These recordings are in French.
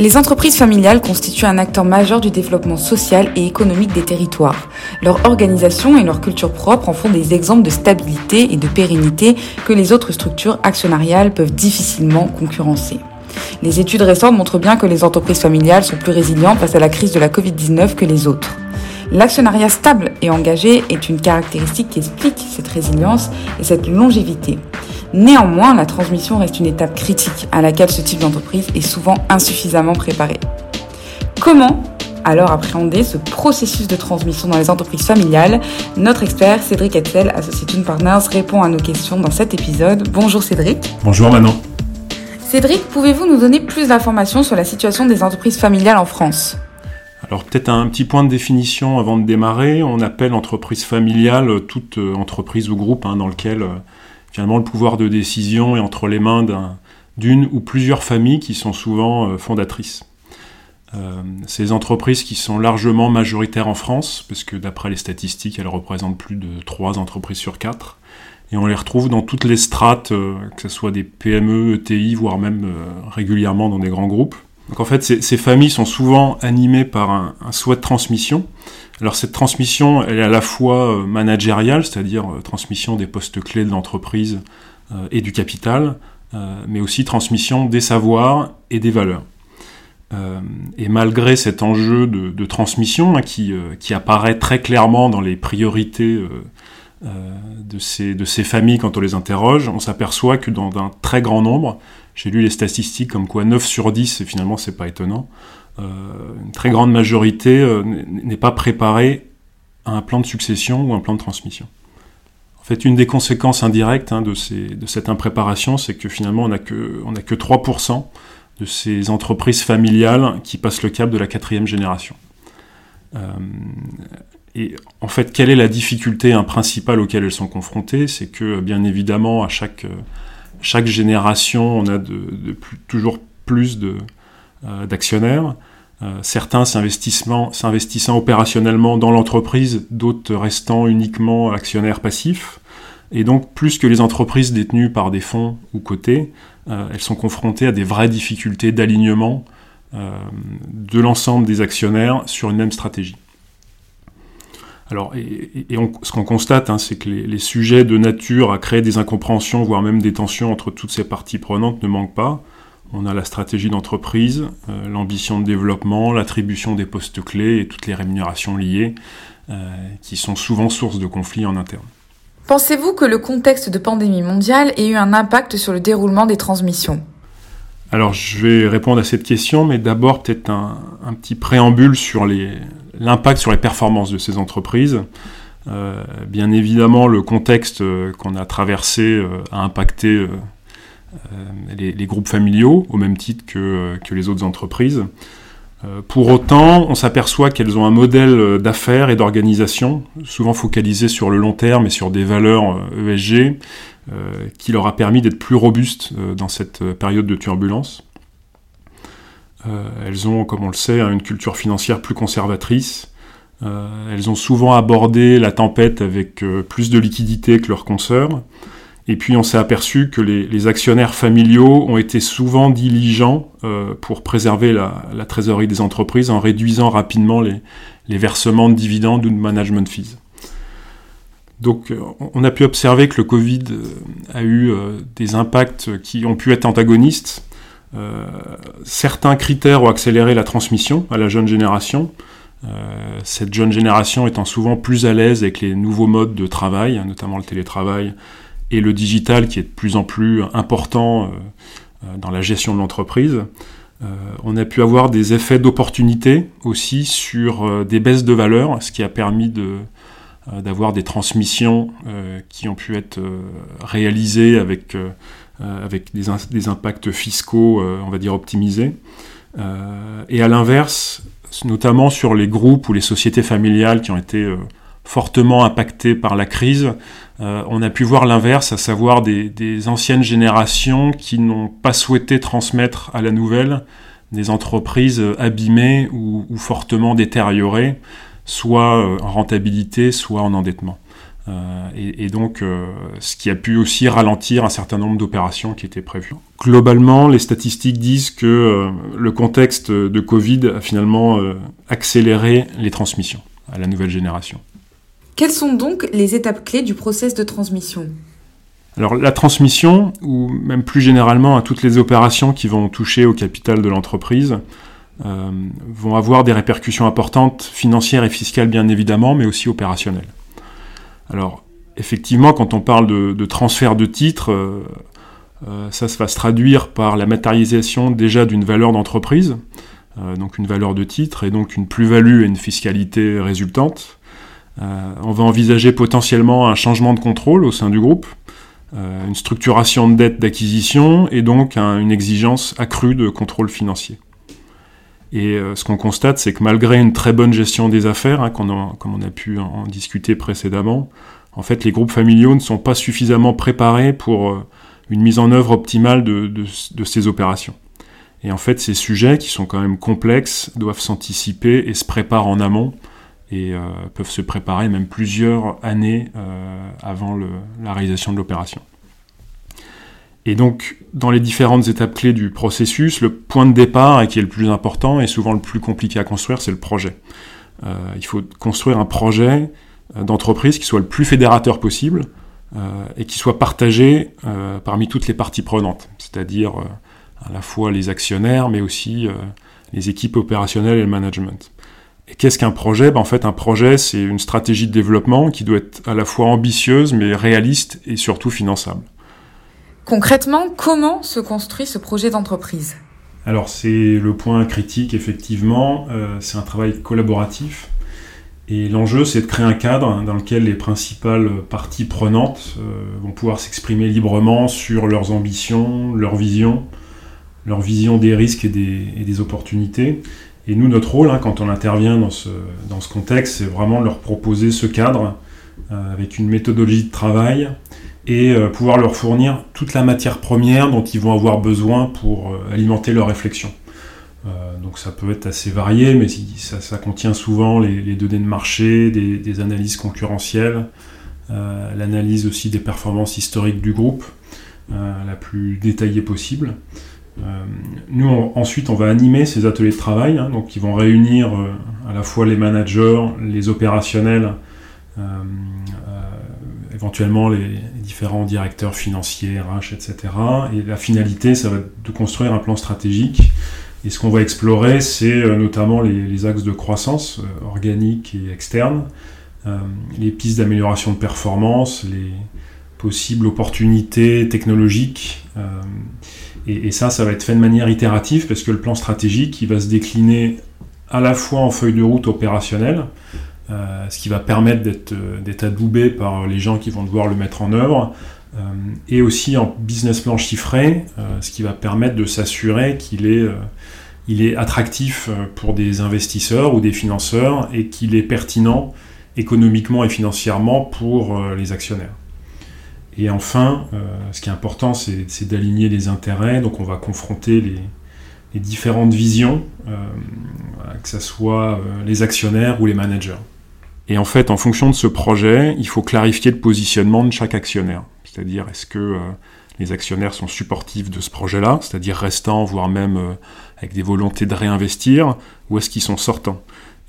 Les entreprises familiales constituent un acteur majeur du développement social et économique des territoires. Leur organisation et leur culture propre en font des exemples de stabilité et de pérennité que les autres structures actionnariales peuvent difficilement concurrencer. Les études récentes montrent bien que les entreprises familiales sont plus résilientes face à la crise de la Covid-19 que les autres. L'actionnariat stable et engagé est une caractéristique qui explique cette résilience et cette longévité. Néanmoins, la transmission reste une étape critique à laquelle ce type d'entreprise est souvent insuffisamment préparé. Comment alors appréhender ce processus de transmission dans les entreprises familiales? Notre expert Cédric Etzel, Associated Partners, répond à nos questions dans cet épisode. Bonjour Cédric. Bonjour Manon. Cédric, pouvez-vous nous donner plus d'informations sur la situation des entreprises familiales en France? Alors peut-être un petit point de définition avant de démarrer. On appelle entreprise familiale toute entreprise ou groupe hein, dans lequel euh, finalement le pouvoir de décision est entre les mains d'une ou plusieurs familles qui sont souvent euh, fondatrices. Euh, ces entreprises qui sont largement majoritaires en France, parce que d'après les statistiques, elles représentent plus de 3 entreprises sur 4, et on les retrouve dans toutes les strates, euh, que ce soit des PME, ETI, voire même régulièrement dans des grands groupes. Donc en fait, ces, familles sont souvent animées par un, souhait de transmission. Alors cette transmission, elle est à la fois euh, managériale, c'est-à-dire euh, transmission des postes clés de l'entreprise euh, et du capital, mais aussi transmission des savoirs et des valeurs. et malgré cet enjeu de, transmission hein, qui, apparaît très clairement dans les priorités de, ces, familles quand on les interroge, on s'aperçoit que dans un très grand nombre, j'ai lu les statistiques comme quoi 9 sur 10, et finalement c'est pas étonnant, euh, une très grande majorité euh, n'est pas préparée à un plan de succession ou un plan de transmission. En fait, une des conséquences indirectes hein, de, cette impréparation, c'est que finalement on n'a que, on que 3% de ces entreprises familiales qui passent le cap de la quatrième génération. Euh, et en fait, quelle est la difficulté principale auquel elles sont confrontées? C'est que, bien évidemment, à chaque, chaque génération, on a toujours plus euh, d'actionnaires. Euh, certains s'investissant opérationnellement dans l'entreprise, d'autres restant uniquement actionnaires passifs. Et donc, plus que les entreprises détenues par des fonds ou cotés, euh, elles sont confrontées à des vraies difficultés d'alignement de l'ensemble des actionnaires sur une même stratégie. Alors, et, ce qu'on constate, hein, c'est que les, sujets de nature à créer des incompréhensions, voire même des tensions entre toutes ces parties prenantes ne manquent pas. On a la stratégie d'entreprise, euh, l'ambition de développement, l'attribution des postes clés et toutes les rémunérations liées, euh, qui sont souvent source de conflits en interne. Pensez-vous que le contexte de pandémie mondiale ait eu un impact sur le déroulement des transmissions? Alors je vais répondre à cette question, mais d'abord peut-être un, petit préambule sur l'impact sur les performances de ces entreprises. Euh, bien évidemment, le contexte euh, qu'on a traversé euh, a impacté les, groupes familiaux au même titre que, que les autres entreprises. Pour autant, on s'aperçoit qu'elles ont un modèle d'affaires et d'organisation, souvent focalisé sur le long terme et sur des valeurs ESG, euh, qui leur a permis d'être plus robustes euh, dans cette euh, période de turbulence. elles ont, comme on le sait, une culture financière plus conservatrice. elles ont souvent abordé la tempête avec plus de liquidité que leurs consoeurs. Et puis on s'est aperçu que les, actionnaires familiaux ont été souvent diligents pour préserver la, trésorerie des entreprises en réduisant rapidement les, versements de dividendes ou de management fees. Donc euh, on a pu observer que le Covid euh, a eu euh, des impacts qui ont pu être antagonistes. certains critères ont accéléré la transmission à la jeune génération. cette jeune génération étant souvent plus à l'aise avec les nouveaux modes de travail, notamment le télétravail et le digital qui est de plus en plus important dans la gestion de l'entreprise. on a pu avoir des effets d'opportunité aussi sur des baisses de valeur, ce qui a permis de, euh, d'avoir des transmissions euh, qui ont pu être euh, réalisées avec, avec des, des, impacts fiscaux, on va dire, optimisés. et à l'inverse, notamment sur les groupes ou les sociétés familiales qui ont été fortement impactés par la crise, on a pu voir l'inverse, à savoir des, anciennes générations qui n'ont pas souhaité transmettre à la nouvelle des entreprises abîmées ou, ou fortement détériorées, soit euh, en rentabilité, soit en endettement. et, donc ce qui a pu aussi ralentir un certain nombre d'opérations qui étaient prévues. Globalement, les statistiques disent que le contexte de Covid a finalement accéléré les transmissions à la nouvelle génération. Quelles sont donc les étapes clés du process de transmission? Alors la transmission, ou même plus généralement à toutes les opérations qui vont toucher au capital de l'entreprise, euh, vont avoir des répercussions importantes, financières et fiscales bien évidemment, mais aussi opérationnelles. Alors effectivement, quand on parle de, transfert de titres, euh, euh, ça, ça va se traduire par la matérialisation déjà d'une valeur d'entreprise, donc une valeur de titre, et donc une plus-value et une fiscalité résultante. On va envisager potentiellement un changement de contrôle au sein du groupe, euh, une structuration de dette d'acquisition et donc une exigence accrue de contrôle financier. Et euh, ce qu'on constate, c'est que malgré une très bonne gestion des affaires, hein, comme on a pu en, discuter précédemment, en fait, les groupes familiaux ne sont pas suffisamment préparés pour euh, une mise en œuvre optimale de, ces opérations. Et en fait, ces sujets, qui sont quand même complexes, doivent s'anticiper et se préparent en amont et euh, peuvent se préparer même plusieurs années euh, avant la réalisation de l'opération. Et donc, dans les différentes étapes clés du processus, le point de départ, et qui est le plus important et souvent le plus compliqué à construire, c'est le projet. Euh, il faut construire un projet d'entreprise qui soit le plus fédérateur possible et qui soit partagé parmi toutes les parties prenantes, c'est-à-dire à la fois les actionnaires, mais aussi les équipes opérationnelles et le management. Et qu'est-ce qu'un projet? Ben, En fait, un projet, c'est une stratégie de développement qui doit être à la fois ambitieuse, mais réaliste et surtout finançable. Concrètement, comment se construit ce projet d'entreprise? Alors, c'est le point critique, effectivement. Euh, c'est un travail collaboratif. Et l'enjeu, c'est de créer un cadre dans lequel les principales parties prenantes euh, vont pouvoir s'exprimer librement sur leurs ambitions, leurs visions, leur vision des risques et des, et des opportunités, et nous, notre rôle, hein, quand on intervient dans ce, dans ce contexte, c'est vraiment de leur proposer ce cadre euh, avec une méthodologie de travail et euh, pouvoir leur fournir toute la matière première dont ils vont avoir besoin pour euh, alimenter leur réflexion. donc ça peut être assez varié, mais ça, contient souvent les, données de marché, des analyses concurrentielles, l'analyse aussi des performances historiques du groupe, la plus détaillée possible. Euh, nous, ensuite, on va animer ces ateliers de travail, hein, donc qui vont réunir euh, à la fois les managers, les opérationnels, euh, éventuellement les, différents directeurs financiers, RH, etc. Et la finalité, ça va être de construire un plan stratégique. Et ce qu'on va explorer, c'est notamment les, axes de croissance organique et externe, les pistes d'amélioration de performance, les possibles opportunités technologiques. Et, ça, ça va être fait de manière itérative parce que le plan stratégique, il va se décliner à la fois en feuille de route opérationnelle, euh, ce qui va permettre euh, d'être adoubé par les gens qui vont devoir le mettre en œuvre, euh, et aussi en business plan chiffré, ce qui va permettre de s'assurer qu'il est, attractif pour des investisseurs ou des financeurs et qu'il est pertinent économiquement et financièrement pour les actionnaires. Et enfin, euh, ce qui est important, c'est d'aligner les intérêts. Donc on va confronter les, différentes visions, euh, que ce soit euh, les actionnaires ou les managers. Et en fait, en fonction de ce projet, il faut clarifier le positionnement de chaque actionnaire. C'est-à-dire, est-ce que les actionnaires sont supportifs de ce projet-là, c'est-à-dire restants, voire même avec des volontés de réinvestir, ou est-ce qu'ils sont sortants?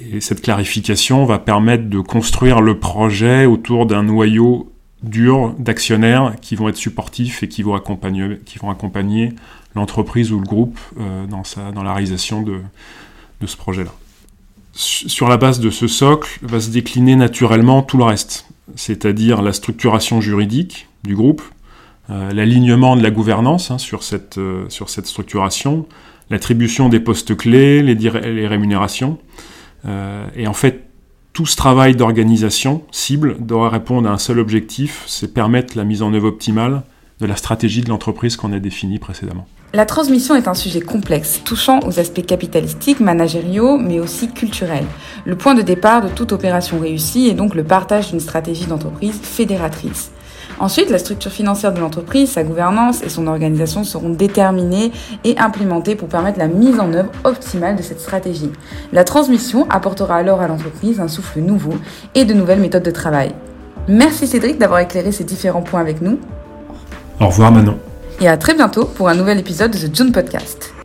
Et cette clarification va permettre de construire le projet autour d'un noyau dur d'actionnaires qui vont être supportifs et qui vont accompagner, qui vont accompagner l'entreprise ou le groupe euh, dans, sa, dans la réalisation de, de ce projet-là. Sur la base de ce socle va se décliner naturellement tout le reste, c'est-à-dire la structuration juridique du groupe, euh, l'alignement de la gouvernance hein, sur, cette, euh, sur cette structuration, l'attribution des postes clés, les, les rémunérations. et en fait, tout ce travail d'organisation cible doit répondre à un seul objectif, c'est permettre la mise en œuvre optimale de la stratégie de l'entreprise qu'on a définie précédemment. La transmission est un sujet complexe, touchant aux aspects capitalistiques, managériaux, mais aussi culturels. Le point de départ de toute opération réussie est donc le partage d'une stratégie d'entreprise fédératrice. Ensuite, la structure financière de l'entreprise, sa gouvernance et son organisation seront déterminées et implémentées pour permettre la mise en œuvre optimale de cette stratégie. La transmission apportera alors à l'entreprise un souffle nouveau et de nouvelles méthodes de travail. Merci Cédric d'avoir éclairé ces différents points avec nous. Au revoir Manon. Et à très bientôt pour un nouvel épisode de The June Podcast.